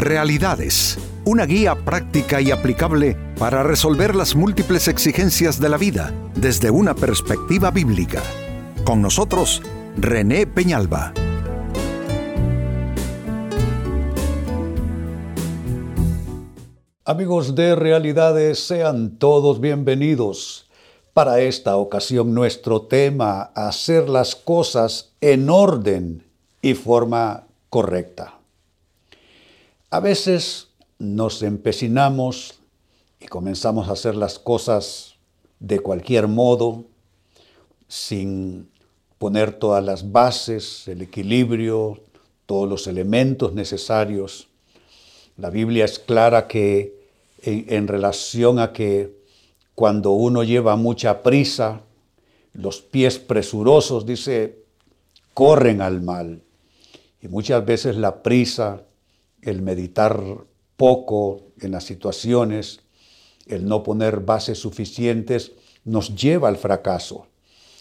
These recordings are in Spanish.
Realidades, una guía práctica y aplicable para resolver las múltiples exigencias de la vida desde una perspectiva bíblica. Con nosotros, René Peñalba. Amigos de Realidades, sean todos bienvenidos. Para esta ocasión nuestro tema, hacer las cosas en orden y forma correcta. A veces nos empecinamos y comenzamos a hacer las cosas de cualquier modo, sin poner todas las bases, el equilibrio, todos los elementos necesarios. La Biblia es clara que en, relación a que cuando uno lleva mucha prisa, los pies presurosos, dice, corren al mal. Y muchas veces la prisa, el meditar poco en las situaciones, el no poner bases suficientes, nos lleva al fracaso.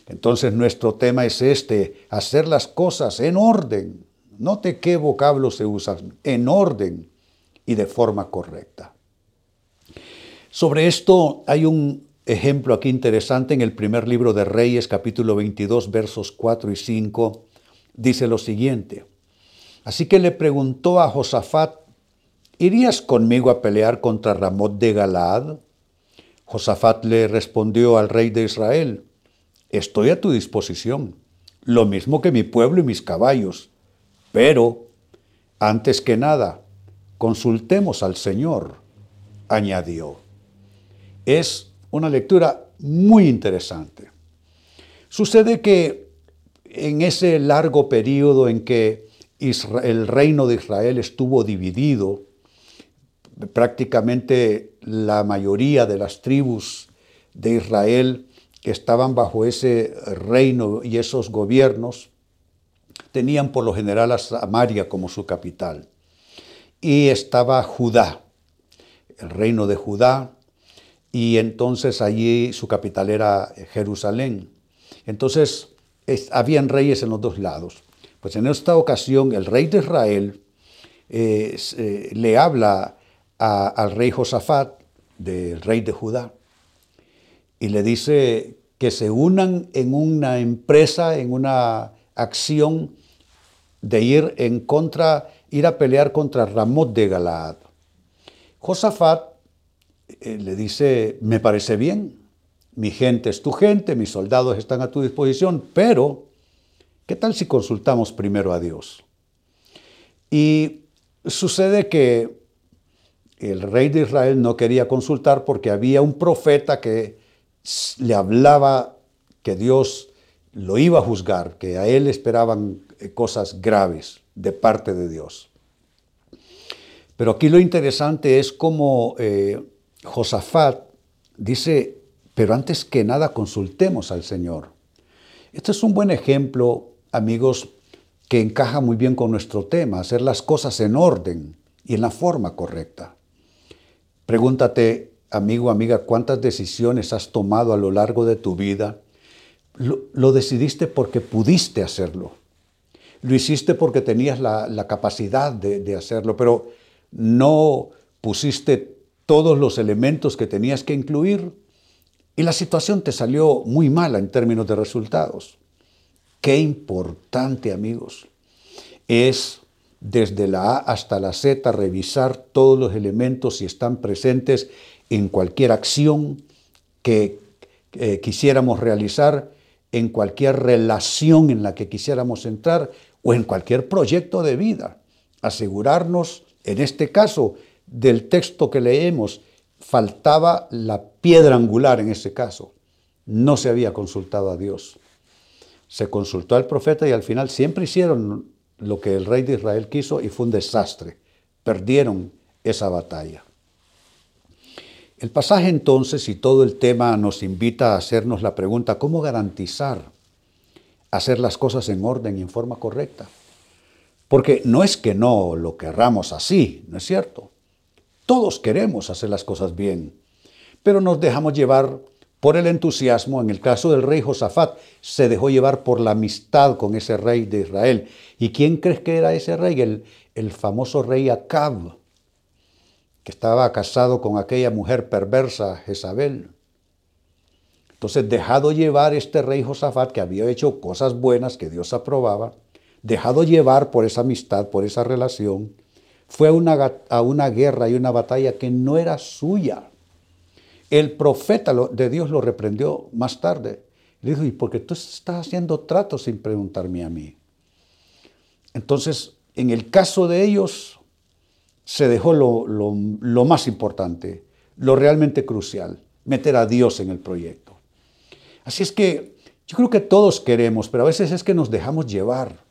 Entonces nuestro tema es este, hacer las cosas en orden. Note qué vocablos se usan, en orden y de forma correcta. Sobre esto hay un ejemplo aquí interesante en el primer libro de Reyes, capítulo 22, versos 4 y 5. Dice lo siguiente. Así que le preguntó a Josafat, ¿irías conmigo a pelear contra Ramot de Galaad? Josafat le respondió al rey de Israel, estoy a tu disposición, lo mismo que mi pueblo y mis caballos, pero, antes que nada, consultemos al Señor, añadió. Es una lectura muy interesante. Sucede que en ese largo periodo en que el reino de Israel estuvo dividido. Prácticamente la mayoría de las tribus de Israel estaban bajo ese reino y esos gobiernos. Tenían por lo general a Samaria como su capital. Y estaba Judá, el reino de Judá, y entonces allí su capital era Jerusalén. Entonces habían reyes en los dos lados. Pues en esta ocasión el rey de Israel eh, eh, le habla al rey Josafat, del rey de Judá, y le dice que se unan en una empresa, en una acción de ir en contra, ir a pelear contra Ramot de Galaad. Josafat eh, le dice, me parece bien, mi gente es tu gente, mis soldados están a tu disposición, pero ¿Qué tal si consultamos primero a Dios? Y sucede que el rey de Israel no quería consultar porque había un profeta que le hablaba que Dios lo iba a juzgar, que a él esperaban eh, cosas graves de parte de Dios. Pero aquí lo interesante es como eh, Josafat dice, pero antes que nada consultemos al Señor. Este es un buen ejemplo amigos, que encaja muy bien con nuestro tema, hacer las cosas en orden y en la forma correcta. Pregúntate, amigo, amiga, cuántas decisiones has tomado a lo largo de tu vida. Lo, decidiste porque pudiste hacerlo. Lo hiciste porque tenías la, capacidad de, de hacerlo, pero no pusiste todos los elementos que tenías que incluir y la situación te salió muy mala en términos de resultados. Qué importante, amigos, es desde la A hasta la Z revisar todos los elementos si están presentes en cualquier acción que eh, quisiéramos realizar, en cualquier relación en la que quisiéramos entrar o en cualquier proyecto de vida. Asegurarnos, en este caso, del texto que leemos, faltaba la piedra angular en ese caso. No se había consultado a Dios se consultó al profeta y al final siempre hicieron lo que el rey de Israel quiso y fue un desastre. Perdieron esa batalla. El pasaje entonces y todo el tema nos invita a hacernos la pregunta, ¿cómo garantizar hacer las cosas en orden y en forma correcta? Porque no es que no lo querramos así, ¿no es cierto? Todos queremos hacer las cosas bien, pero nos dejamos llevar por el entusiasmo, en el caso del rey Josafat, se dejó llevar por la amistad con ese rey de Israel. ¿Y quién crees que era ese rey? El, el famoso rey Acab, que estaba casado con aquella mujer perversa, Jezabel. Entonces, dejado llevar este rey Josafat, que había hecho cosas buenas que Dios aprobaba, dejado llevar por esa amistad, por esa relación, fue a una, a una guerra y una batalla que no era suya. El profeta de Dios lo reprendió más tarde. Le dijo, ¿y por qué tú estás haciendo trato sin preguntarme a mí? Entonces, en el caso de ellos, se dejó lo más importante, lo realmente crucial, meter a Dios en el proyecto. Así es que yo creo que todos queremos, pero a veces es que nos dejamos llevar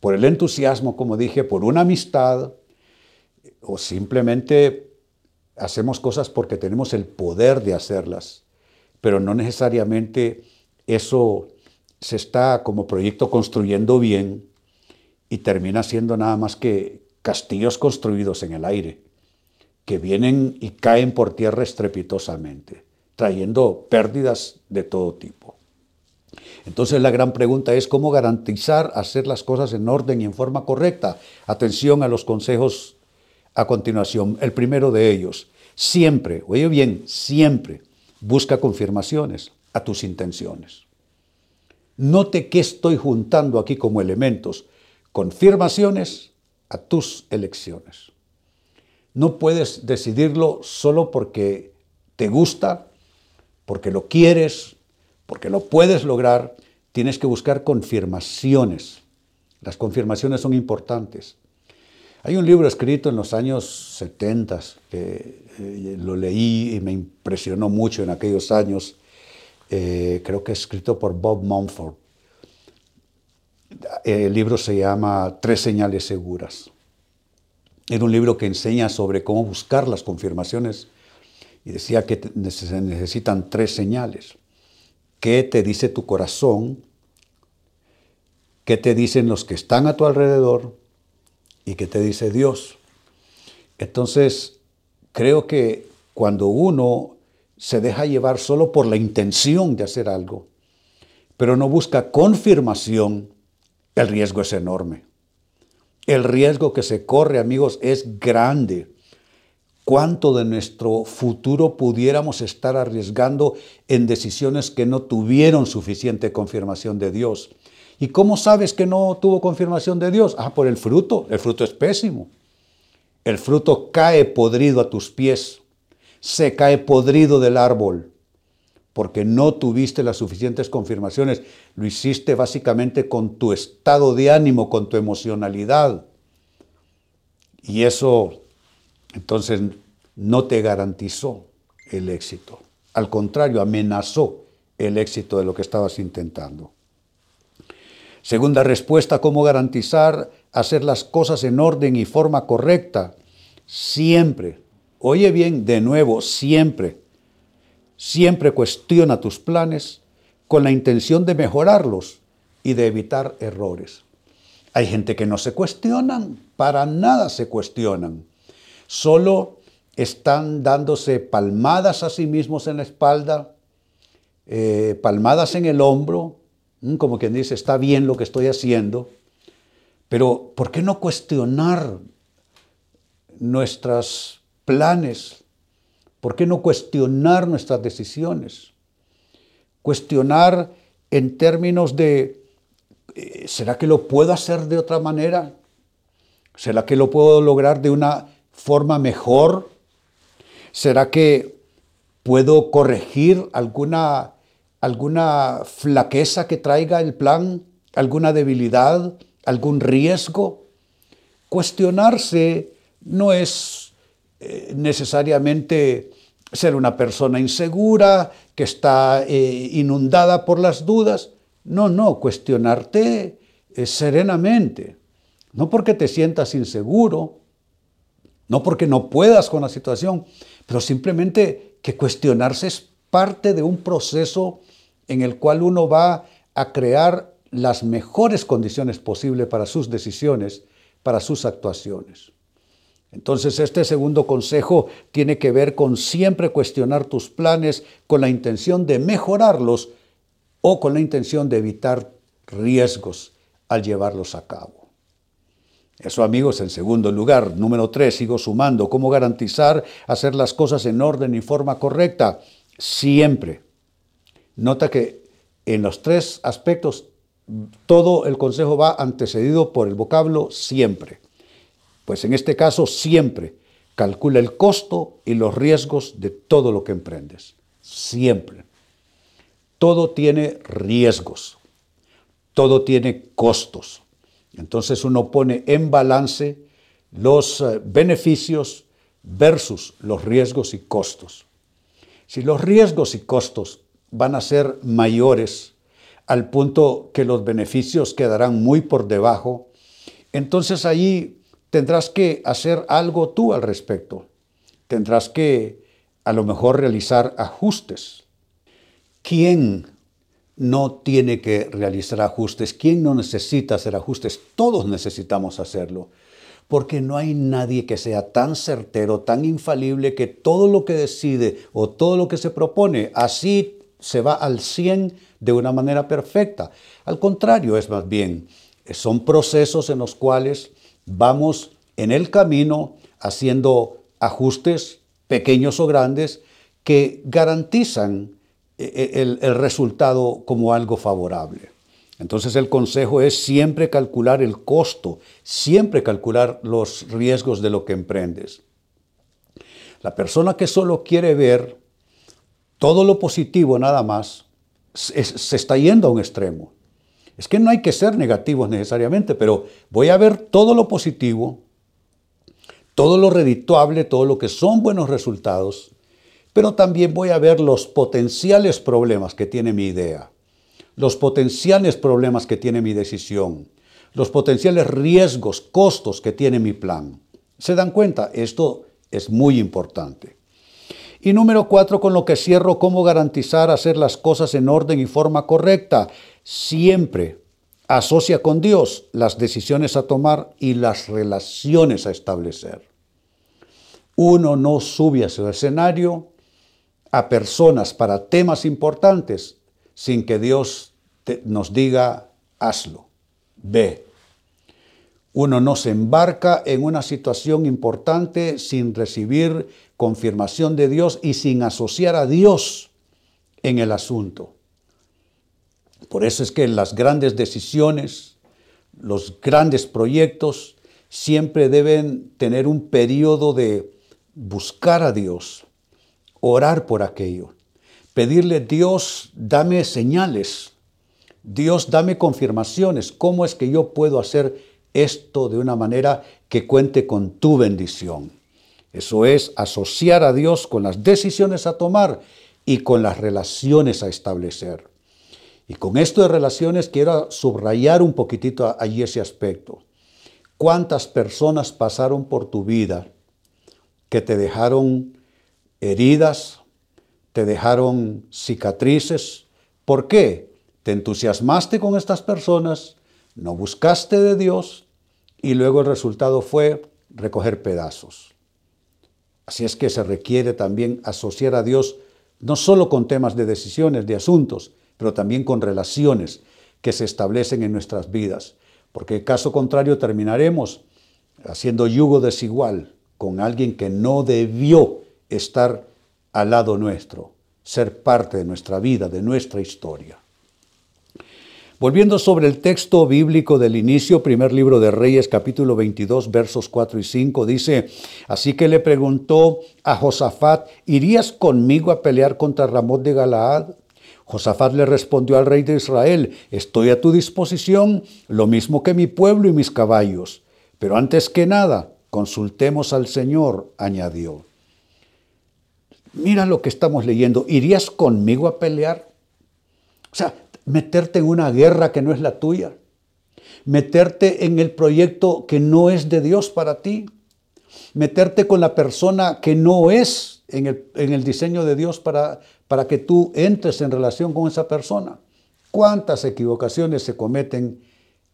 por el entusiasmo, como dije, por una amistad, o simplemente hacemos cosas porque tenemos el poder de hacerlas, pero no necesariamente eso se está como proyecto construyendo bien y termina siendo nada más que castillos construidos en el aire, que vienen y caen por tierra estrepitosamente, trayendo pérdidas de todo tipo. Entonces la gran pregunta es cómo garantizar hacer las cosas en orden y en forma correcta. Atención a los consejos a continuación. El primero de ellos, siempre, oye bien, siempre busca confirmaciones a tus intenciones. Note que estoy juntando aquí como elementos, confirmaciones a tus elecciones. No puedes decidirlo solo porque te gusta, porque lo quieres, porque lo puedes lograr. Tienes que buscar confirmaciones. Las confirmaciones son importantes. Hay un libro escrito en los años 70 que eh, lo leí y me impresionó mucho en aquellos años. Eh, creo que es escrito por Bob Mumford. El libro se llama Tres señales seguras. Era un libro que enseña sobre cómo buscar las confirmaciones y decía que se necesitan tres señales. ¿Qué te dice tu corazón? ¿Qué te dicen los que están a tu alrededor? Y qué te dice Dios. Entonces, creo que cuando uno se deja llevar solo por la intención de hacer algo, pero no busca confirmación, el riesgo es enorme. El riesgo que se corre, amigos, es grande. ¿Cuánto de nuestro futuro pudiéramos estar arriesgando en decisiones que no tuvieron suficiente confirmación de Dios? ¿Y cómo sabes que no tuvo confirmación de Dios? Ah, por el fruto. El fruto es pésimo. El fruto cae podrido a tus pies. Se cae podrido del árbol. Porque no tuviste las suficientes confirmaciones. Lo hiciste básicamente con tu estado de ánimo, con tu emocionalidad. Y eso, entonces, no te garantizó el éxito. Al contrario, amenazó el éxito de lo que estabas intentando. Segunda respuesta, ¿cómo garantizar hacer las cosas en orden y forma correcta? Siempre, oye bien, de nuevo, siempre, siempre cuestiona tus planes con la intención de mejorarlos y de evitar errores. Hay gente que no se cuestionan, para nada se cuestionan. Solo están dándose palmadas a sí mismos en la espalda, eh, palmadas en el hombro, como quien dice, está bien lo que estoy haciendo, pero ¿por qué no cuestionar nuestros planes? ¿Por qué no cuestionar nuestras decisiones? Cuestionar en términos de, eh, ¿será que lo puedo hacer de otra manera? ¿Será que lo puedo lograr de una forma mejor? ¿Será que puedo corregir alguna alguna flaqueza que traiga el plan, alguna debilidad, algún riesgo. Cuestionarse no es eh, necesariamente ser una persona insegura, que está eh, inundada por las dudas. No, no, cuestionarte eh, serenamente. No porque te sientas inseguro, no porque no puedas con la situación, pero simplemente que cuestionarse es parte de un proceso en el cual uno va a crear las mejores condiciones posibles para sus decisiones, para sus actuaciones. Entonces este segundo consejo tiene que ver con siempre cuestionar tus planes con la intención de mejorarlos o con la intención de evitar riesgos al llevarlos a cabo. Eso, amigos, en segundo lugar. Número tres, sigo sumando. ¿Cómo garantizar hacer las cosas en orden y forma correcta? Siempre. Nota que en los tres aspectos todo el consejo va antecedido por el vocablo siempre. Pues en este caso, siempre. Calcula el costo y los riesgos de todo lo que emprendes. Siempre. Todo tiene riesgos. Todo tiene costos. Entonces uno pone en balance los eh, beneficios versus los riesgos y costos. Si los riesgos y costos van a ser mayores al punto que los beneficios quedarán muy por debajo, entonces allí tendrás que hacer algo tú al respecto. Tendrás que a lo mejor realizar ajustes. ¿Quién no tiene que realizar ajustes. ¿Quién no necesita hacer ajustes? Todos necesitamos hacerlo. Porque no hay nadie que sea tan certero, tan infalible, que todo lo que decide o todo lo que se propone, así se va al 100 de una manera perfecta. Al contrario, es más bien, son procesos en los cuales vamos en el camino haciendo ajustes pequeños o grandes que garantizan e, e, el, resultado como algo favorable. Entonces el consejo es siempre calcular el costo, siempre calcular los riesgos de lo que emprendes. La persona que solo quiere ver todo lo positivo nada más, se está yendo a un extremo. Es que no hay que ser negativos necesariamente, pero voy a ver todo lo positivo, todo lo redituable, todo lo que son buenos resultados, pero también voy a ver los potenciales problemas que tiene mi idea, los potenciales problemas que tiene mi decisión, los potenciales riesgos, costos que tiene mi plan. ¿Se dan cuenta? Esto es muy importante. Y número cuatro, con lo que cierro, cómo garantizar hacer las cosas en orden y forma correcta. Siempre asocia con Dios las decisiones a tomar y las relaciones a establecer. Uno no sube a su escenario a personas para temas importantes sin que Dios nos diga, hazlo, ve. Uno no se embarca en una situación importante sin recibir confirmación de Dios y sin asociar a Dios en el asunto. Por eso es que las grandes decisiones, los grandes proyectos, siempre deben tener un periodo de buscar a Dios, orar por aquello, pedirle, Dios, dame señales, Dios, dame confirmaciones, ¿cómo es que yo puedo hacer esto de una manera que cuente con tu bendición? Eso es asociar a Dios con las decisiones a tomar y con las relaciones a establecer. Y con esto de relaciones quiero subrayar un poquitito allí ese aspecto. ¿Cuántas personas pasaron por tu vida que te dejaron heridas, te dejaron cicatrices. ¿Por qué? Te entusiasmaste con estas personas, no buscaste de Dios y luego el resultado fue recoger pedazos. Así es que se requiere también asociar a Dios no solo con temas de decisiones, de asuntos, pero también con relaciones que se establecen en nuestras vidas, porque caso contrario terminaremos haciendo yugo desigual con alguien que no debió estar al lado nuestro, ser parte de nuestra vida, de nuestra historia. Volviendo sobre el texto bíblico del inicio, primer libro de Reyes, capítulo 22, versos 4 y 5, dice, así que le preguntó a Josafat, ¿irías conmigo a pelear contra Ramón de Galaad? Josafat le respondió al rey de Israel, estoy a tu disposición, lo mismo que mi pueblo y mis caballos. Pero antes que nada, consultemos al Señor, añadió. Mira lo que estamos leyendo. ¿Irías conmigo a pelear? O sea, meterte en una guerra que no es la tuya. Meterte en el proyecto que no es de Dios para ti. Meterte con la persona que no es en el, diseño de Dios para, para que tú entres en relación con esa persona. ¿Cuántas equivocaciones se cometen?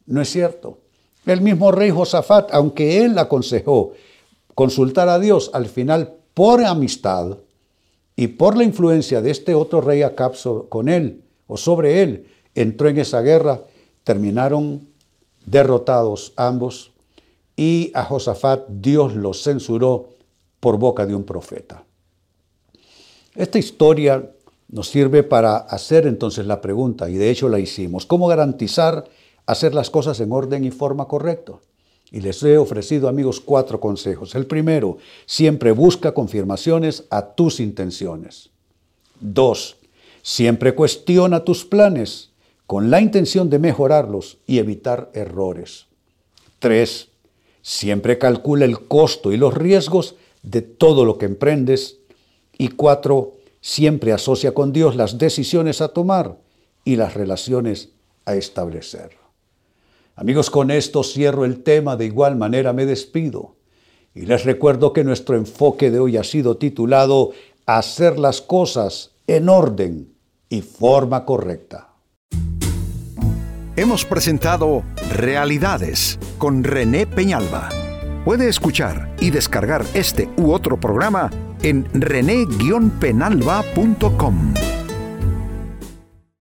No es cierto. El mismo rey Josafat, aunque él aconsejó consultar a Dios, al final por amistad, y por la influencia de este otro rey Acab con él o sobre él, entró en esa guerra, terminaron derrotados ambos y a Josafat Dios lo censuró por boca de un profeta. Esta historia nos sirve para hacer entonces la pregunta, y de hecho la hicimos, ¿cómo garantizar hacer las cosas en orden y forma correcta? Y les he ofrecido, amigos, cuatro consejos. El primero, siempre busca confirmaciones a tus intenciones. Dos, siempre cuestiona tus planes con la intención de mejorarlos y evitar errores. Tres, siempre calcula el costo y los riesgos de todo lo que emprendes. Y cuatro, siempre asocia con Dios las decisiones a tomar y las relaciones a establecer. Amigos, con esto cierro el tema, de igual manera me despido. Y les recuerdo que nuestro enfoque de hoy ha sido titulado Hacer las cosas en orden y forma correcta. Hemos presentado Realidades con René Peñalba. Puede escuchar y descargar este u otro programa en rene-penalba.com.